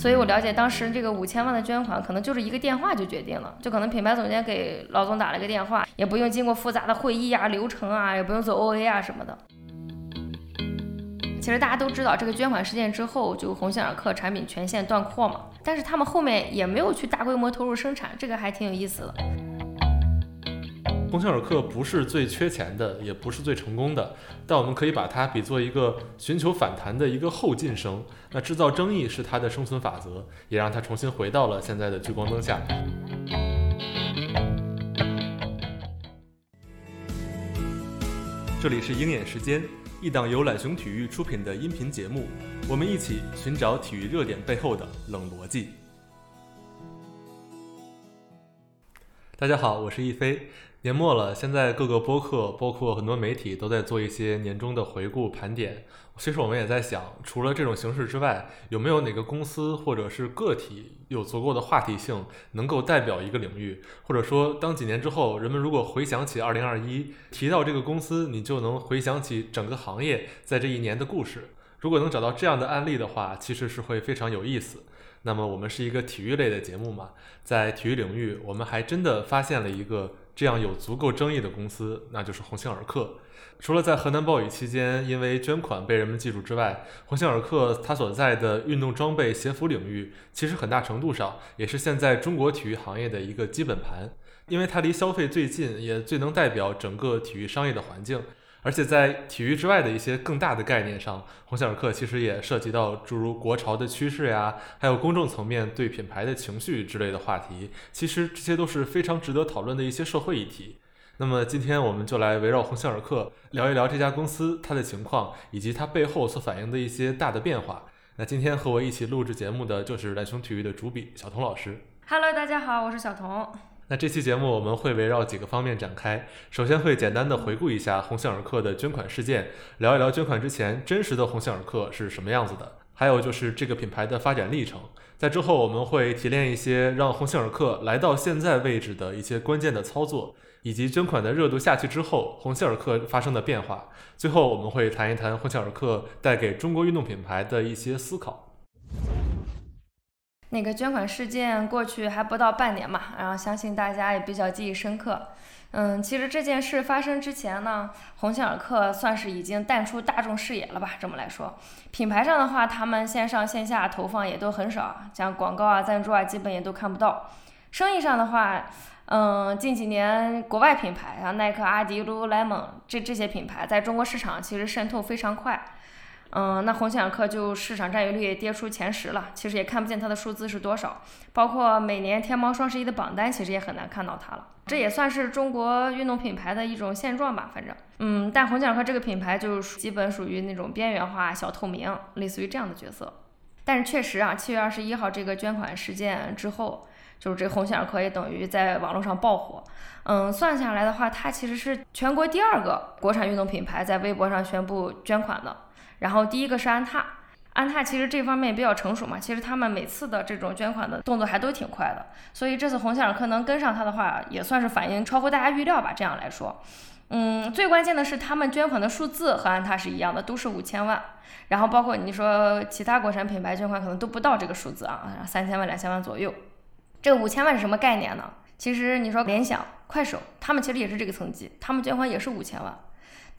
所以我了解当时这个五千万的捐款，可能就是一个电话就决定了，就可能品牌总监给老总打了个电话，也不用经过复杂的会议啊、流程啊，也不用做 OA 啊什么的。其实大家都知道，这个捐款事件之后，就鸿星尔克产品全线断货嘛，但是他们后面也没有去大规模投入生产，这个还挺有意思的。鸿星尔克不是最缺钱的，也不是最成功的，但我们可以把它比作一个寻求反弹的一个后进生。那制造争议是它的生存法则，也让它重新回到了现在的聚光灯下。这里是鹰眼时间，一档由懒熊体育出品的音频节目，我们一起寻找体育热点背后的冷逻辑。大家好，我是易飞。年末了，现在各个播客，包括很多媒体都在做一些年终的回顾盘点。其实我们也在想，除了这种形式之外，有没有哪个公司或者是个体有足够的话题性，能够代表一个领域？或者说，当几年之后，人们如果回想起2021，提到这个公司，你就能回想起整个行业在这一年的故事。如果能找到这样的案例的话，其实是会非常有意思。那么，我们是一个体育类的节目嘛，在体育领域，我们还真的发现了一个。这样有足够争议的公司，那就是鸿星尔克。除了在河南暴雨期间因为捐款被人们记住之外，鸿星尔克它所在的运动装备鞋服领域，其实很大程度上也是现在中国体育行业的一个基本盘，因为它离消费最近，也最能代表整个体育商业的环境。而且在体育之外的一些更大的概念上，鸿星尔克其实也涉及到诸如国潮的趋势呀，还有公众层面对品牌的情绪之类的话题。其实这些都是非常值得讨论的一些社会议题。那么今天我们就来围绕鸿星尔克聊一聊这家公司它的情况，以及它背后所反映的一些大的变化。那今天和我一起录制节目的就是蓝熊体育的主笔小童老师。Hello，大家好，我是小童。那这期节目我们会围绕几个方面展开，首先会简单的回顾一下鸿星尔克的捐款事件，聊一聊捐款之前真实的鸿星尔克是什么样子的，还有就是这个品牌的发展历程。在之后我们会提炼一些让鸿星尔克来到现在位置的一些关键的操作，以及捐款的热度下去之后鸿星尔克发生的变化。最后我们会谈一谈鸿星尔克带给中国运动品牌的一些思考。那个捐款事件过去还不到半年嘛，然后相信大家也比较记忆深刻。嗯，其实这件事发生之前呢，鸿星尔克算是已经淡出大众视野了吧？这么来说，品牌上的话，他们线上线下投放也都很少，像广告啊、赞助啊，基本也都看不到。生意上的话，嗯，近几年国外品牌像耐克、阿迪、lululemon 这这些品牌在中国市场其实渗透非常快。嗯，那鸿星尔克就市场占有率跌出前十了，其实也看不见它的数字是多少，包括每年天猫双十一的榜单，其实也很难看到它了。这也算是中国运动品牌的一种现状吧，反正，嗯，但鸿星尔克这个品牌就是基本属于那种边缘化、小透明，类似于这样的角色。但是确实啊，七月二十一号这个捐款事件之后，就是这鸿星尔克也等于在网络上爆火。嗯，算下来的话，它其实是全国第二个国产运动品牌在微博上宣布捐款的。然后第一个是安踏，安踏其实这方面比较成熟嘛，其实他们每次的这种捐款的动作还都挺快的，所以这次鸿星尔克能跟上它的话，也算是反应超乎大家预料吧。这样来说，嗯，最关键的是他们捐款的数字和安踏是一样的，都是五千万。然后包括你说其他国产品牌捐款可能都不到这个数字啊，三千万、两千万左右。这五千万是什么概念呢？其实你说联想、快手，他们其实也是这个层级，他们捐款也是五千万。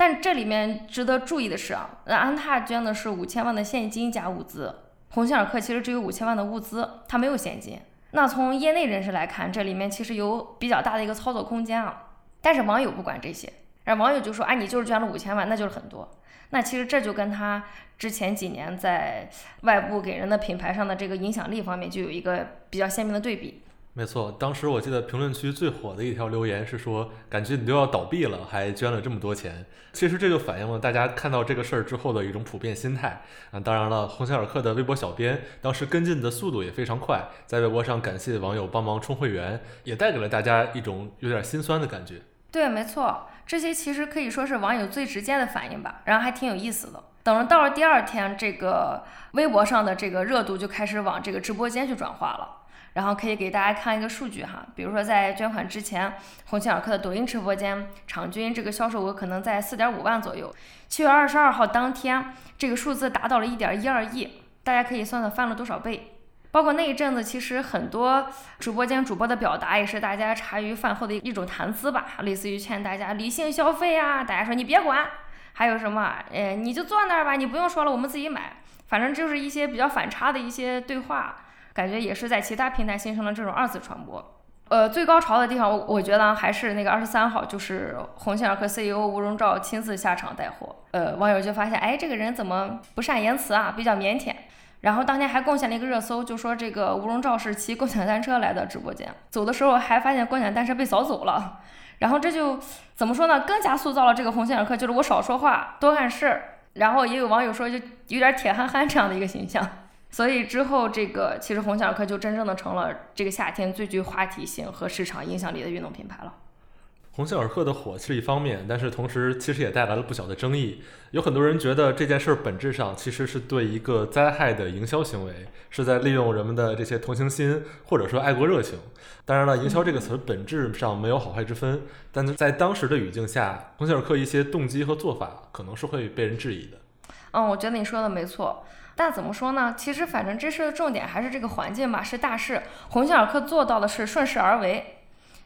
但这里面值得注意的是啊，那安踏捐的是五千万的现金加物资，鸿星尔克其实只有五千万的物资，它没有现金。那从业内人士来看，这里面其实有比较大的一个操作空间啊。但是网友不管这些，然后网友就说，啊，你就是捐了五千万，那就是很多。那其实这就跟他之前几年在外部给人的品牌上的这个影响力方面，就有一个比较鲜明的对比。没错，当时我记得评论区最火的一条留言是说，感觉你都要倒闭了，还捐了这么多钱。其实这就反映了大家看到这个事儿之后的一种普遍心态啊。当然了，鸿星尔克的微博小编当时跟进的速度也非常快，在微博上感谢网友帮忙充会员，也带给了大家一种有点心酸的感觉。对，没错，这些其实可以说是网友最直接的反应吧，然后还挺有意思的。等着到了第二天，这个微博上的这个热度就开始往这个直播间去转化了。然后可以给大家看一个数据哈，比如说在捐款之前，鸿星尔克的抖音直播间场均这个销售额可能在四点五万左右。七月二十二号当天，这个数字达到了一点一二亿，大家可以算算翻了多少倍。包括那一阵子，其实很多直播间主播的表达也是大家茶余饭后的一种谈资吧，类似于劝大家理性消费啊，大家说你别管，还有什么，哎，你就坐那儿吧，你不用说了，我们自己买，反正就是一些比较反差的一些对话，感觉也是在其他平台形成了这种二次传播。呃，最高潮的地方，我我觉得还是那个二十三号，就是鸿星尔克 CEO 吴荣照亲自下场带货。呃，网友就发现，哎，这个人怎么不善言辞啊，比较腼腆。然后当天还贡献了一个热搜，就说这个吴荣照是骑共享单车来的直播间，走的时候还发现共享单车被扫走了。然后这就怎么说呢？更加塑造了这个鸿星尔克就是我少说话，多干事。然后也有网友说，就有点铁憨憨这样的一个形象。所以之后，这个其实鸿星尔克就真正的成了这个夏天最具话题性和市场影响力的运动品牌了。鸿星尔克的火是一方面，但是同时其实也带来了不小的争议。有很多人觉得这件事儿本质上其实是对一个灾害的营销行为，是在利用人们的这些同情心或者说爱国热情。当然了，营销这个词本质上没有好坏之分，但是在当时的语境下，鸿星尔克一些动机和做法可能是会被人质疑的。嗯，我觉得你说的没错。但怎么说呢？其实反正这事的重点还是这个环境吧，是大事。鸿星尔克做到的是顺势而为。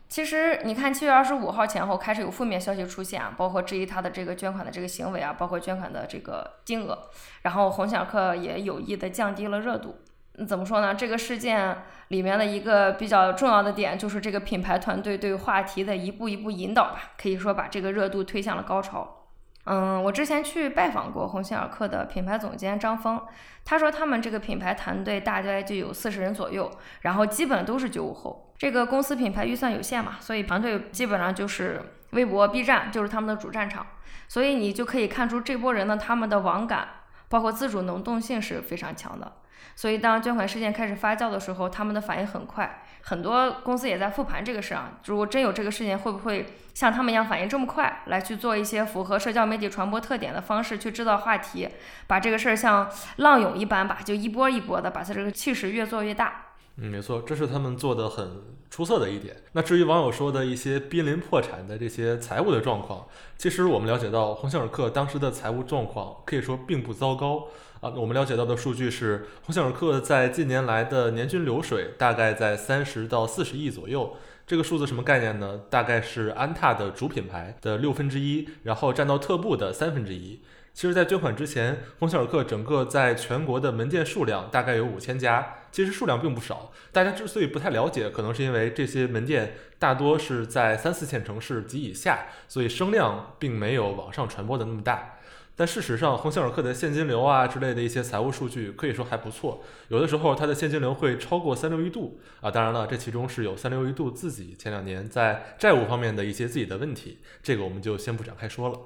其实你看，七月二十五号前后开始有负面消息出现啊，包括质疑他的这个捐款的这个行为啊，包括捐款的这个金额。然后鸿星尔克也有意的降低了热度。怎么说呢？这个事件里面的一个比较重要的点就是这个品牌团队对话题的一步一步引导吧，可以说把这个热度推向了高潮。嗯，我之前去拜访过鸿星尔克的品牌总监张峰，他说他们这个品牌团队大概就有四十人左右，然后基本都是九五后。这个公司品牌预算有限嘛，所以团队基本上就是微博、B 站就是他们的主战场，所以你就可以看出这波人呢，他们的网感包括自主能动性是非常强的。所以当捐款事件开始发酵的时候，他们的反应很快。很多公司也在复盘这个事儿啊，如果真有这个事件，会不会像他们一样反应这么快，来去做一些符合社交媒体传播特点的方式去制造话题，把这个事儿像浪涌一般吧，就一波一波的把它这个气势越做越大。嗯，没错，这是他们做的很出色的一点。那至于网友说的一些濒临破产的这些财务的状况，其实我们了解到鸿星尔克当时的财务状况可以说并不糟糕。啊，我们了解到的数据是，鸿星尔克在近年来的年均流水大概在三十到四十亿左右。这个数字什么概念呢？大概是安踏的主品牌的六分之一，然后占到特步的三分之一。其实，在捐款之前，鸿星尔克整个在全国的门店数量大概有五千家，其实数量并不少。大家之所以不太了解，可能是因为这些门店大多是在三四线城市及以下，所以声量并没有网上传播的那么大。但事实上，鸿星尔克的现金流啊之类的一些财务数据可以说还不错，有的时候它的现金流会超过三六一度啊。当然了，这其中是有三六一度自己前两年在债务方面的一些自己的问题，这个我们就先不展开说了。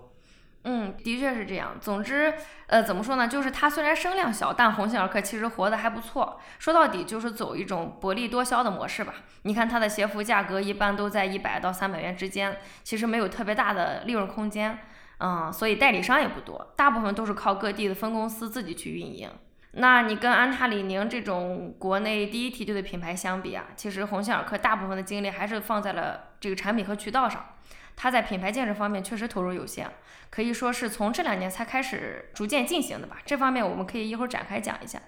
嗯，的确是这样。总之，呃，怎么说呢？就是它虽然声量小，但鸿星尔克其实活得还不错。说到底就是走一种薄利多销的模式吧。你看它的鞋服价格一般都在一百到三百元之间，其实没有特别大的利润空间。嗯，所以代理商也不多，大部分都是靠各地的分公司自己去运营。那你跟安踏、李宁这种国内第一梯队的品牌相比啊，其实鸿星尔克大部分的精力还是放在了这个产品和渠道上。它在品牌建设方面确实投入有限，可以说是从这两年才开始逐渐进行的吧。这方面我们可以一会儿展开讲一下。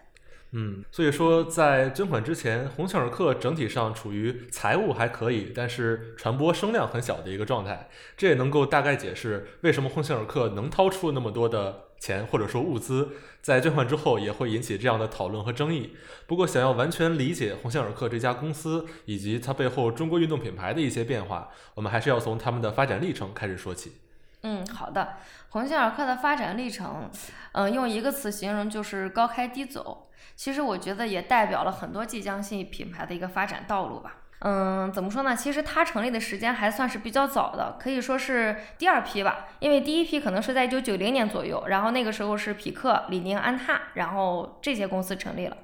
嗯，所以说在捐款之前，鸿星尔克整体上处于财务还可以，但是传播声量很小的一个状态。这也能够大概解释为什么鸿星尔克能掏出那么多的钱或者说物资，在捐款之后也会引起这样的讨论和争议。不过，想要完全理解鸿星尔克这家公司以及它背后中国运动品牌的一些变化，我们还是要从他们的发展历程开始说起。嗯，好的，鸿星尔克的发展历程，嗯，用一个词形容就是高开低走。其实我觉得也代表了很多即将性品牌的一个发展道路吧。嗯，怎么说呢？其实它成立的时间还算是比较早的，可以说是第二批吧。因为第一批可能是在一九九零年左右，然后那个时候是匹克、李宁、安踏，然后这些公司成立了。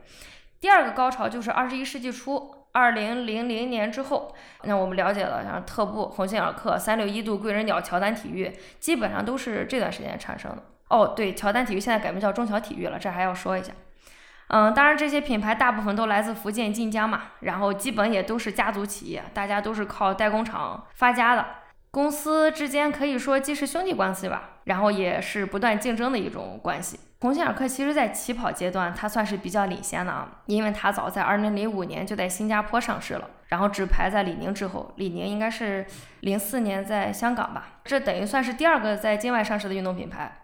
第二个高潮就是二十一世纪初，二零零零年之后，那我们了解了，像特步、鸿星尔克、三六一度、贵人鸟、乔丹体育，基本上都是这段时间产生的。哦，对，乔丹体育现在改名叫中小体育了，这还要说一下。嗯，当然这些品牌大部分都来自福建晋江嘛，然后基本也都是家族企业，大家都是靠代工厂发家的。公司之间可以说既是兄弟关系吧，然后也是不断竞争的一种关系。鸿星尔克其实在起跑阶段，它算是比较领先的啊，因为它早在二零零五年就在新加坡上市了，然后只排在李宁之后，李宁应该是零四年在香港吧，这等于算是第二个在境外上市的运动品牌。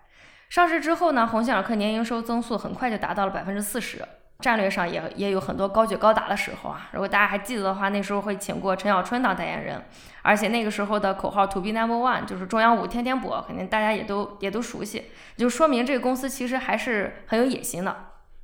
上市之后呢，鸿星尔克年营收增速很快就达到了百分之四十。战略上也也有很多高举高打的时候啊，如果大家还记得的话，那时候会请过陈小春当代言人，而且那个时候的口号 “To be number one” 就是中央五天天播，肯定大家也都也都熟悉，就说明这个公司其实还是很有野心的。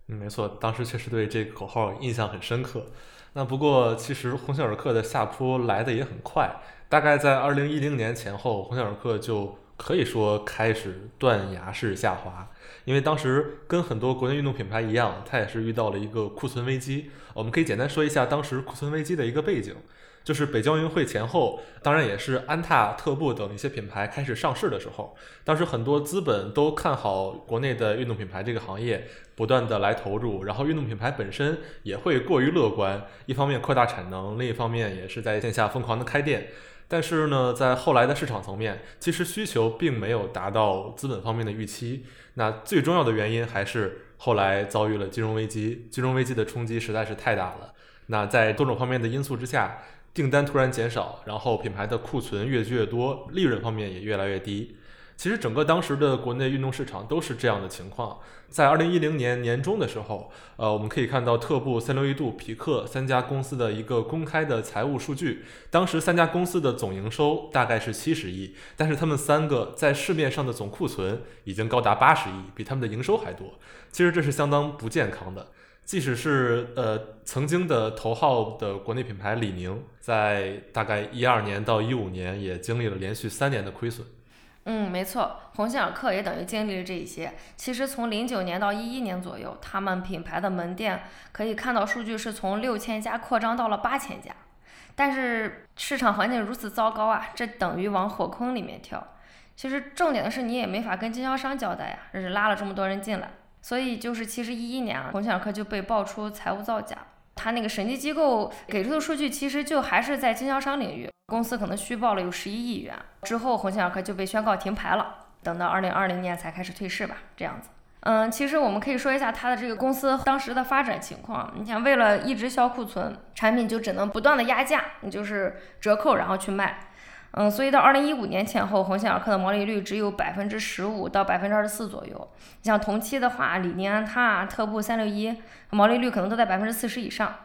嗯，没错，当时确实对这个口号印象很深刻。那不过其实鸿星尔克的下坡来的也很快，大概在二零一零年前后，鸿星尔克就可以说开始断崖式下滑。因为当时跟很多国内运动品牌一样，它也是遇到了一个库存危机。我们可以简单说一下当时库存危机的一个背景，就是北京奥运会前后，当然也是安踏、特步等一些品牌开始上市的时候，当时很多资本都看好国内的运动品牌这个行业，不断的来投入，然后运动品牌本身也会过于乐观，一方面扩大产能，另一方面也是在线下疯狂的开店。但是呢，在后来的市场层面，其实需求并没有达到资本方面的预期。那最重要的原因还是后来遭遇了金融危机，金融危机的冲击实在是太大了。那在多种方面的因素之下，订单突然减少，然后品牌的库存越积越多，利润方面也越来越低。其实整个当时的国内运动市场都是这样的情况。在二零一零年年中的时候，呃，我们可以看到特步、三六一度、匹克三家公司的一个公开的财务数据。当时三家公司的总营收大概是七十亿，但是他们三个在市面上的总库存已经高达八十亿，比他们的营收还多。其实这是相当不健康的。即使是呃曾经的头号的国内品牌李宁，在大概一二年到一五年也经历了连续三年的亏损。嗯，没错，鸿星尔克也等于经历了这一些。其实从零九年到一一年左右，他们品牌的门店可以看到数据是从六千家扩张到了八千家。但是市场环境如此糟糕啊，这等于往火坑里面跳。其实重点的是你也没法跟经销商交代呀，这是拉了这么多人进来。所以就是其实一一年啊，鸿星尔克就被爆出财务造假。他那个审计机构给出的数据，其实就还是在经销商领域，公司可能虚报了有十一亿元。之后，鸿星尔克就被宣告停牌了，等到二零二零年才开始退市吧，这样子。嗯，其实我们可以说一下他的这个公司当时的发展情况。你想，为了一直销库存，产品就只能不断的压价，你就是折扣然后去卖。嗯，所以到二零一五年前后，鸿星尔克的毛利率只有百分之十五到百分之二十四左右。你像同期的话，李宁、安踏、特步、三六一，毛利率可能都在百分之四十以上。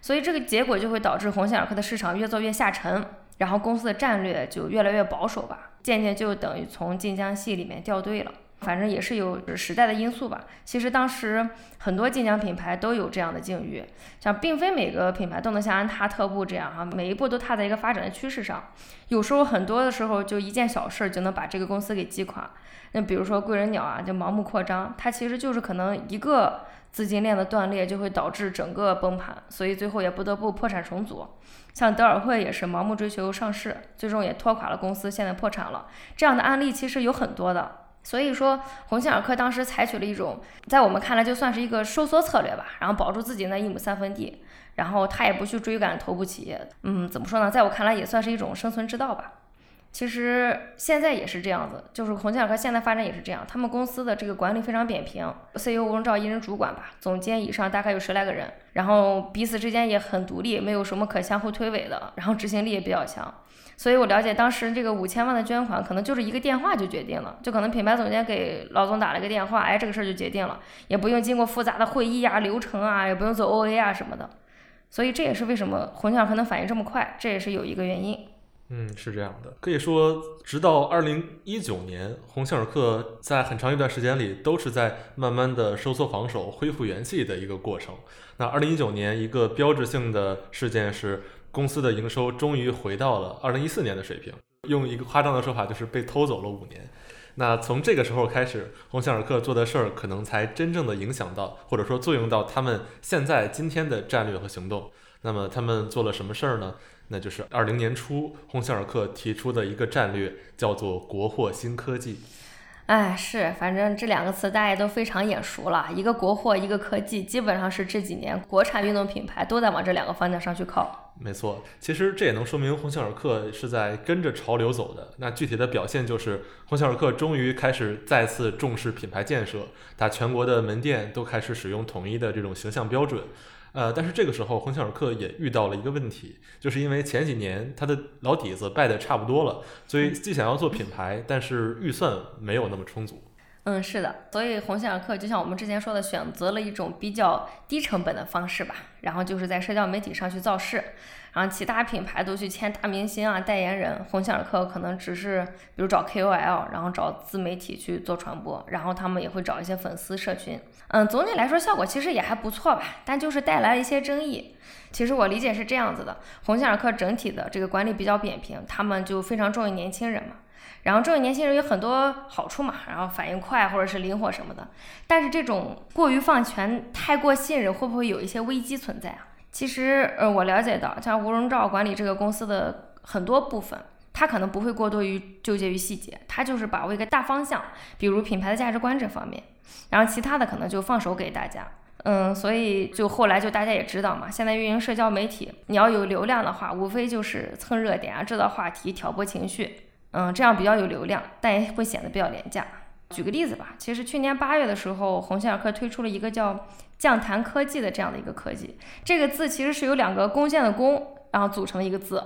所以这个结果就会导致鸿星尔克的市场越做越下沉，然后公司的战略就越来越保守吧，渐渐就等于从晋江系里面掉队了。反正也是有时代的因素吧。其实当时很多晋江品牌都有这样的境遇，像并非每个品牌都能像安踏、特步这样哈，每一步都踏在一个发展的趋势上。有时候很多的时候就一件小事就能把这个公司给击垮。那比如说贵人鸟啊，就盲目扩张，它其实就是可能一个资金链的断裂就会导致整个崩盘，所以最后也不得不破产重组。像德尔惠也是盲目追求上市，最终也拖垮了公司，现在破产了。这样的案例其实有很多的。所以说，鸿星尔克当时采取了一种，在我们看来就算是一个收缩策略吧，然后保住自己那一亩三分地，然后他也不去追赶头部企业，嗯，怎么说呢？在我看来也算是一种生存之道吧。其实现在也是这样子，就是鸿星尔克现在发展也是这样，他们公司的这个管理非常扁平，CEO 吴荣照一人主管吧，总监以上大概有十来个人，然后彼此之间也很独立，没有什么可相互推诿的，然后执行力也比较强。所以我了解，当时这个五千万的捐款，可能就是一个电话就决定了，就可能品牌总监给老总打了个电话，哎，这个事儿就决定了，也不用经过复杂的会议啊、流程啊，也不用做 OA 啊什么的。所以这也是为什么鸿星尔克能反应这么快，这也是有一个原因。嗯，是这样的，可以说，直到二零一九年，鸿星尔克在很长一段时间里都是在慢慢的收缩防守、恢复元气的一个过程。那二零一九年一个标志性的事件是。公司的营收终于回到了二零一四年的水平，用一个夸张的说法，就是被偷走了五年。那从这个时候开始，鸿星尔克做的事儿可能才真正的影响到，或者说作用到他们现在今天的战略和行动。那么他们做了什么事儿呢？那就是二零年初，鸿星尔克提出的一个战略，叫做“国货新科技”。哎，是，反正这两个词大家都非常眼熟了，一个国货，一个科技，基本上是这几年国产运动品牌都在往这两个方向上去靠。没错，其实这也能说明鸿星尔克是在跟着潮流走的。那具体的表现就是，鸿星尔克终于开始再次重视品牌建设，它全国的门店都开始使用统一的这种形象标准。呃，但是这个时候，鸿星尔克也遇到了一个问题，就是因为前几年他的老底子败得差不多了，所以既想要做品牌，但是预算没有那么充足。嗯，是的，所以鸿星尔克就像我们之前说的，选择了一种比较低成本的方式吧，然后就是在社交媒体上去造势，然后其他品牌都去签大明星啊、代言人，鸿星尔克可能只是比如找 KOL，然后找自媒体去做传播，然后他们也会找一些粉丝社群，嗯，总体来说效果其实也还不错吧，但就是带来了一些争议。其实我理解是这样子的，鸿星尔克整体的这个管理比较扁平，他们就非常重于年轻人嘛。然后这位年轻人有很多好处嘛，然后反应快或者是灵活什么的，但是这种过于放权、太过信任，会不会有一些危机存在啊？其实，呃，我了解到，像吴荣照管理这个公司的很多部分，他可能不会过多于纠结于细节，他就是把握一个大方向，比如品牌的价值观这方面，然后其他的可能就放手给大家。嗯，所以就后来就大家也知道嘛，现在运营社交媒体，你要有流量的话，无非就是蹭热点啊，制造话题，挑拨情绪。嗯，这样比较有流量，但也会显得比较廉价。举个例子吧，其实去年八月的时候，鸿星尔克推出了一个叫“降谈科技”的这样的一个科技。这个字其实是由两个弓箭的弓，然后组成一个字，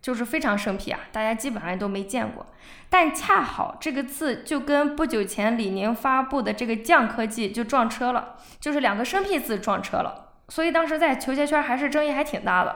就是非常生僻啊，大家基本上都没见过。但恰好这个字就跟不久前李宁发布的这个“降科技”就撞车了，就是两个生僻字撞车了，所以当时在球鞋圈还是争议还挺大的。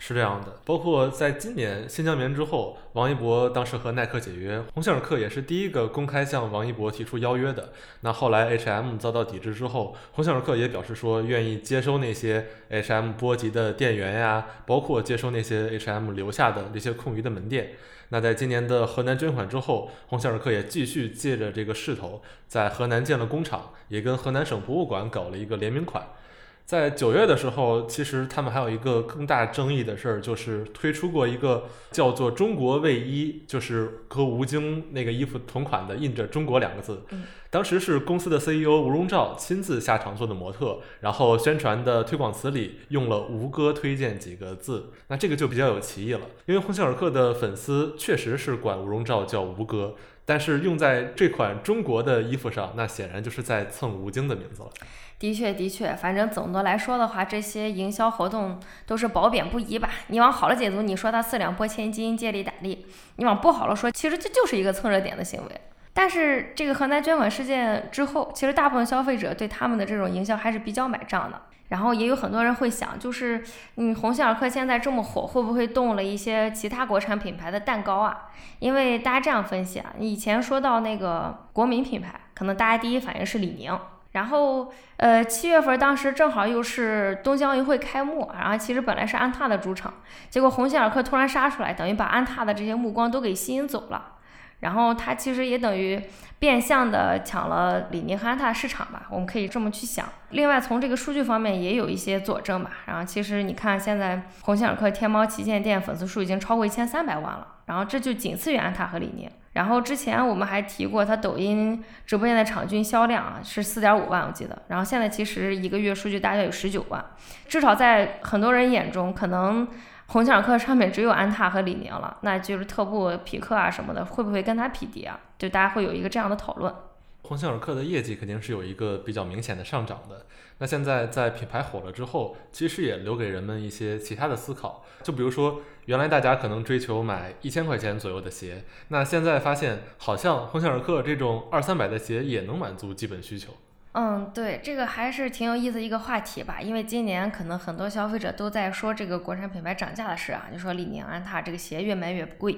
是这样的，包括在今年新疆棉之后，王一博当时和耐克解约，鸿星尔克也是第一个公开向王一博提出邀约的。那后来 H&M 遭到抵制之后，鸿星尔克也表示说愿意接收那些 H&M 波及的店员呀，包括接收那些 H&M 留下的那些空余的门店。那在今年的河南捐款之后，鸿星尔克也继续借着这个势头，在河南建了工厂，也跟河南省博物馆搞了一个联名款。在九月的时候，其实他们还有一个更大争议的事儿，就是推出过一个叫做“中国卫衣”，就是和吴京那个衣服同款的，印着“中国”两个字。当时是公司的 CEO 吴荣照亲自下场做的模特，然后宣传的推广词里用了“吴哥推荐”几个字。那这个就比较有歧义了，因为鸿星尔克的粉丝确实是管吴荣照叫吴哥，但是用在这款中国的衣服上，那显然就是在蹭吴京的名字了。的确，的确，反正总的来说的话，这些营销活动都是褒贬不一吧。你往好了解读，你说它四两拨千斤，借力打力；你往不好了说，其实这就是一个蹭热点的行为。但是这个河南捐款事件之后，其实大部分消费者对他们的这种营销还是比较买账的。然后也有很多人会想，就是嗯，鸿星尔克现在这么火，会不会动了一些其他国产品牌的蛋糕啊？因为大家这样分析啊，以前说到那个国民品牌，可能大家第一反应是李宁。然后，呃，七月份当时正好又是东京奥运会开幕，然后其实本来是安踏的主场，结果鸿星尔克突然杀出来，等于把安踏的这些目光都给吸引走了。然后它其实也等于变相的抢了李宁和安踏市场吧，我们可以这么去想。另外从这个数据方面也有一些佐证吧。然后其实你看现在鸿星尔克天猫旗舰店粉丝数已经超过一千三百万了，然后这就仅次于安踏和李宁。然后之前我们还提过，他抖音直播间的场均销量啊是四点五万，我记得。然后现在其实一个月数据大概有十九万，至少在很多人眼中，可能鸿星尔克上面只有安踏和李宁了，那就是特步、匹克啊什么的，会不会跟它匹敌啊？就大家会有一个这样的讨论。鸿星尔克的业绩肯定是有一个比较明显的上涨的。那现在在品牌火了之后，其实也留给人们一些其他的思考。就比如说，原来大家可能追求买一千块钱左右的鞋，那现在发现好像鸿星尔克这种二三百的鞋也能满足基本需求。嗯，对，这个还是挺有意思一个话题吧。因为今年可能很多消费者都在说这个国产品牌涨价的事啊，就说李宁、安踏这个鞋越卖越贵。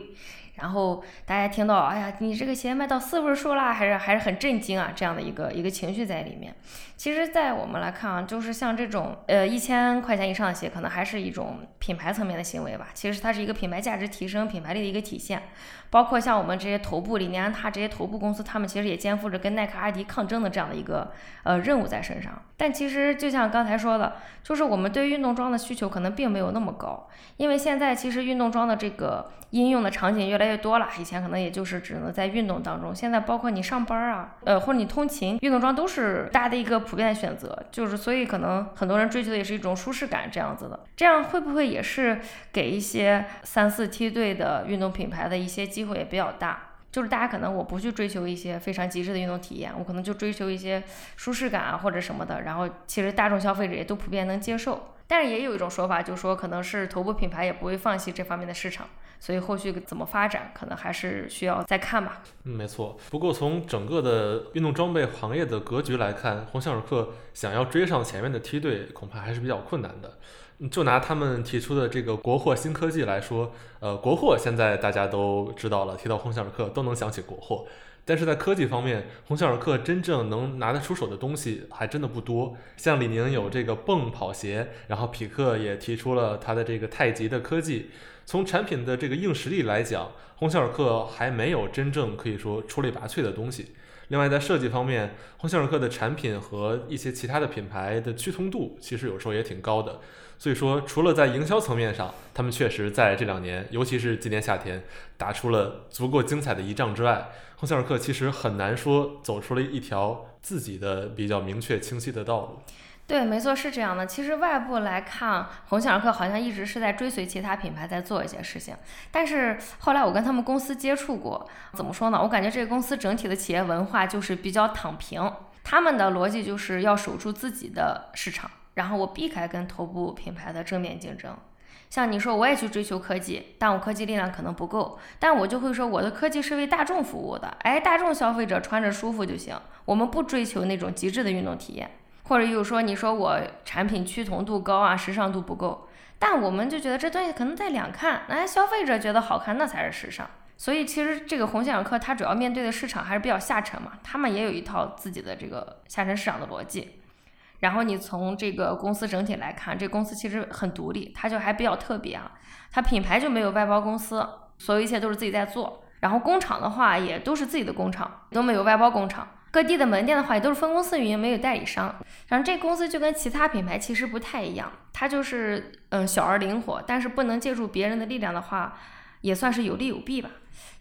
然后大家听到，哎呀，你这个鞋卖到四位数啦，还是还是很震惊啊，这样的一个一个情绪在里面。其实，在我们来看啊，就是像这种呃一千块钱以上的鞋，可能还是一种品牌层面的行为吧。其实它是一个品牌价值提升、品牌力的一个体现。包括像我们这些头部李宁、安踏这些头部公司，他们其实也肩负着跟耐克、阿迪抗争的这样的一个呃任务在身上。但其实就像刚才说的，就是我们对运动装的需求可能并没有那么高，因为现在其实运动装的这个应用的场景越来越。越多了。以前可能也就是只能在运动当中，现在包括你上班啊，呃，或者你通勤，运动装都是大家的一个普遍选择。就是所以可能很多人追求的也是一种舒适感这样子的。这样会不会也是给一些三四梯队的运动品牌的一些机会也比较大？就是大家可能我不去追求一些非常极致的运动体验，我可能就追求一些舒适感啊或者什么的。然后其实大众消费者也都普遍能接受。但是也有一种说法，就是说可能是头部品牌也不会放弃这方面的市场，所以后续怎么发展，可能还是需要再看吧。嗯，没错。不过从整个的运动装备行业的格局来看，鸿星尔克想要追上前面的梯队，恐怕还是比较困难的。就拿他们提出的这个国货新科技来说，呃，国货现在大家都知道了，提到鸿星尔克都能想起国货。但是在科技方面，鸿星尔克真正能拿得出手的东西还真的不多。像李宁有这个蹦跑鞋，然后匹克也提出了它的这个太极的科技。从产品的这个硬实力来讲，鸿星尔克还没有真正可以说出类拔萃的东西。另外，在设计方面，鸿星尔克的产品和一些其他的品牌的趋同度其实有时候也挺高的。所以说，除了在营销层面上，他们确实在这两年，尤其是今年夏天，打出了足够精彩的一仗之外，鸿星尔克其实很难说走出了一条自己的比较明确清晰的道路。对，没错，是这样的。其实外部来看，鸿星尔克好像一直是在追随其他品牌在做一些事情。但是后来我跟他们公司接触过，怎么说呢？我感觉这个公司整体的企业文化就是比较躺平，他们的逻辑就是要守住自己的市场。然后我避开跟头部品牌的正面竞争，像你说我也去追求科技，但我科技力量可能不够，但我就会说我的科技是为大众服务的，哎，大众消费者穿着舒服就行，我们不追求那种极致的运动体验，或者又说你说我产品趋同度高啊，时尚度不够，但我们就觉得这东西可能在两看，哎，消费者觉得好看那才是时尚，所以其实这个鸿星尔克它主要面对的市场还是比较下沉嘛，他们也有一套自己的这个下沉市场的逻辑。然后你从这个公司整体来看，这公司其实很独立，它就还比较特别啊。它品牌就没有外包公司，所有一切都是自己在做。然后工厂的话也都是自己的工厂，都没有外包工厂。各地的门店的话也都是分公司运营，没有代理商。然后这公司就跟其他品牌其实不太一样，它就是嗯小而灵活，但是不能借助别人的力量的话，也算是有利有弊吧。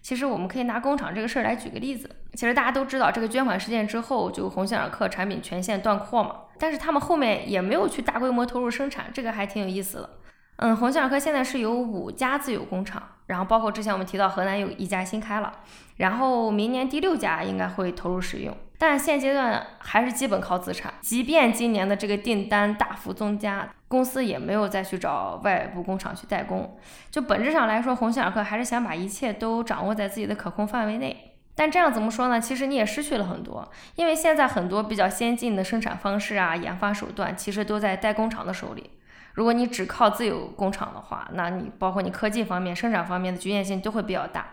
其实我们可以拿工厂这个事儿来举个例子。其实大家都知道，这个捐款事件之后，就鸿星尔克产品全线断货嘛。但是他们后面也没有去大规模投入生产，这个还挺有意思的。嗯，鸿星尔克现在是有五家自有工厂，然后包括之前我们提到河南有一家新开了，然后明年第六家应该会投入使用。但现阶段还是基本靠自产，即便今年的这个订单大幅增加，公司也没有再去找外部工厂去代工。就本质上来说，鸿星尔克还是想把一切都掌握在自己的可控范围内。但这样怎么说呢？其实你也失去了很多，因为现在很多比较先进的生产方式啊、研发手段，其实都在代工厂的手里。如果你只靠自有工厂的话，那你包括你科技方面、生产方面的局限性都会比较大。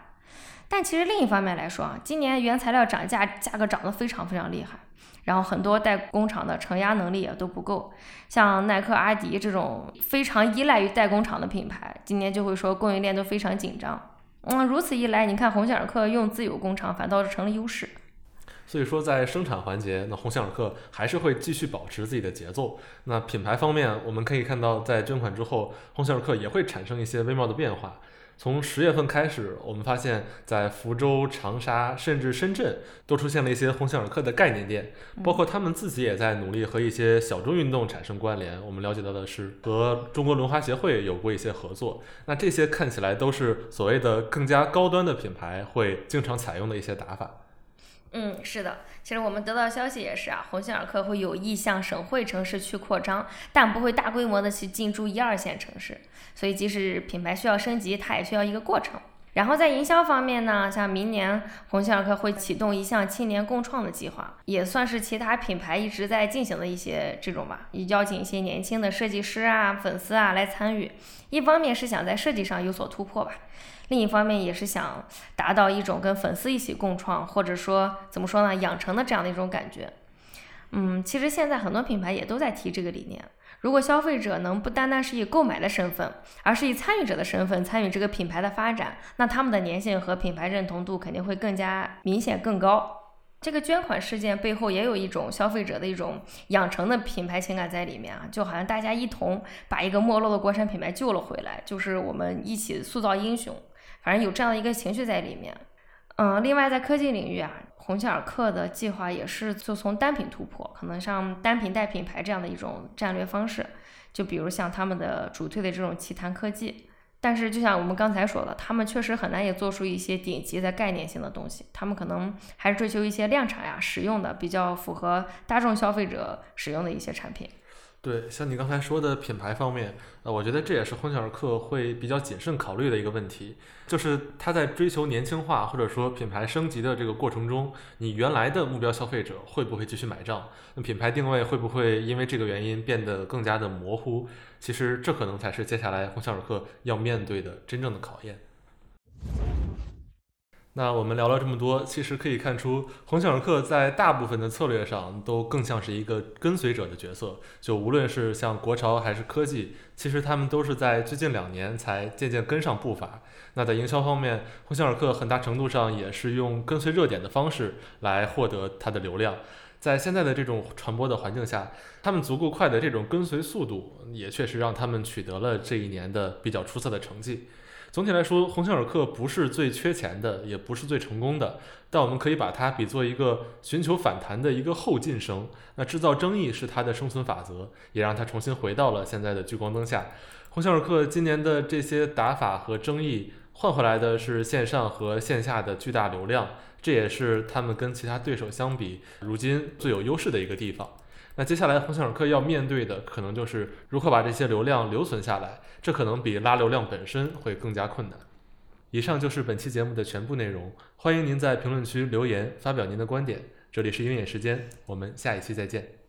但其实另一方面来说啊，今年原材料涨价，价格涨得非常非常厉害，然后很多代工厂的承压能力也都不够，像耐克、阿迪这种非常依赖于代工厂的品牌，今年就会说供应链都非常紧张。嗯，如此一来，你看鸿星尔克用自有工厂反倒是成了优势。所以说，在生产环节，那鸿星尔克还是会继续保持自己的节奏。那品牌方面，我们可以看到，在捐款之后，鸿星尔克也会产生一些微妙的变化。从十月份开始，我们发现，在福州、长沙，甚至深圳，都出现了一些鸿星尔克的概念店，包括他们自己也在努力和一些小众运动产生关联。我们了解到的是，和中国轮滑协会有过一些合作。那这些看起来都是所谓的更加高端的品牌会经常采用的一些打法。嗯，是的，其实我们得到消息也是啊，鸿星尔克会有意向省会城市去扩张，但不会大规模的去进驻一二线城市。所以即使品牌需要升级，它也需要一个过程。然后在营销方面呢，像明年鸿星尔克会启动一项青年共创的计划，也算是其他品牌一直在进行的一些这种吧，邀请一些年轻的设计师啊、粉丝啊来参与。一方面是想在设计上有所突破吧。另一方面也是想达到一种跟粉丝一起共创，或者说怎么说呢，养成的这样的一种感觉。嗯，其实现在很多品牌也都在提这个理念。如果消费者能不单单是以购买的身份，而是以参与者的身份参与这个品牌的发展，那他们的粘性和品牌认同度肯定会更加明显、更高。这个捐款事件背后也有一种消费者的一种养成的品牌情感在里面啊，就好像大家一同把一个没落的国产品牌救了回来，就是我们一起塑造英雄。反正有这样的一个情绪在里面。嗯，另外在科技领域啊，鸿星尔克的计划也是就从单品突破，可能像单品带品牌这样的一种战略方式。就比如像他们的主推的这种奇谈科技，但是就像我们刚才说的，他们确实很难也做出一些顶级的概念性的东西，他们可能还是追求一些量产呀、实用的，比较符合大众消费者使用的一些产品。对，像你刚才说的品牌方面，呃，我觉得这也是鸿星尔克会比较谨慎考虑的一个问题，就是他在追求年轻化或者说品牌升级的这个过程中，你原来的目标消费者会不会继续买账？那品牌定位会不会因为这个原因变得更加的模糊？其实这可能才是接下来鸿星尔克要面对的真正的考验。那我们聊了这么多，其实可以看出，鸿星尔克在大部分的策略上都更像是一个跟随者的角色。就无论是像国潮还是科技，其实他们都是在最近两年才渐渐跟上步伐。那在营销方面，鸿星尔克很大程度上也是用跟随热点的方式来获得它的流量。在现在的这种传播的环境下，他们足够快的这种跟随速度，也确实让他们取得了这一年的比较出色的成绩。总体来说，鸿星尔克不是最缺钱的，也不是最成功的，但我们可以把它比作一个寻求反弹的一个后进生。那制造争议是它的生存法则，也让它重新回到了现在的聚光灯下。鸿星尔克今年的这些打法和争议，换回来的是线上和线下的巨大流量，这也是他们跟其他对手相比，如今最有优势的一个地方。那接下来，鸿星尔克要面对的可能就是如何把这些流量留存下来，这可能比拉流量本身会更加困难。以上就是本期节目的全部内容，欢迎您在评论区留言发表您的观点。这里是鹰眼时间，我们下一期再见。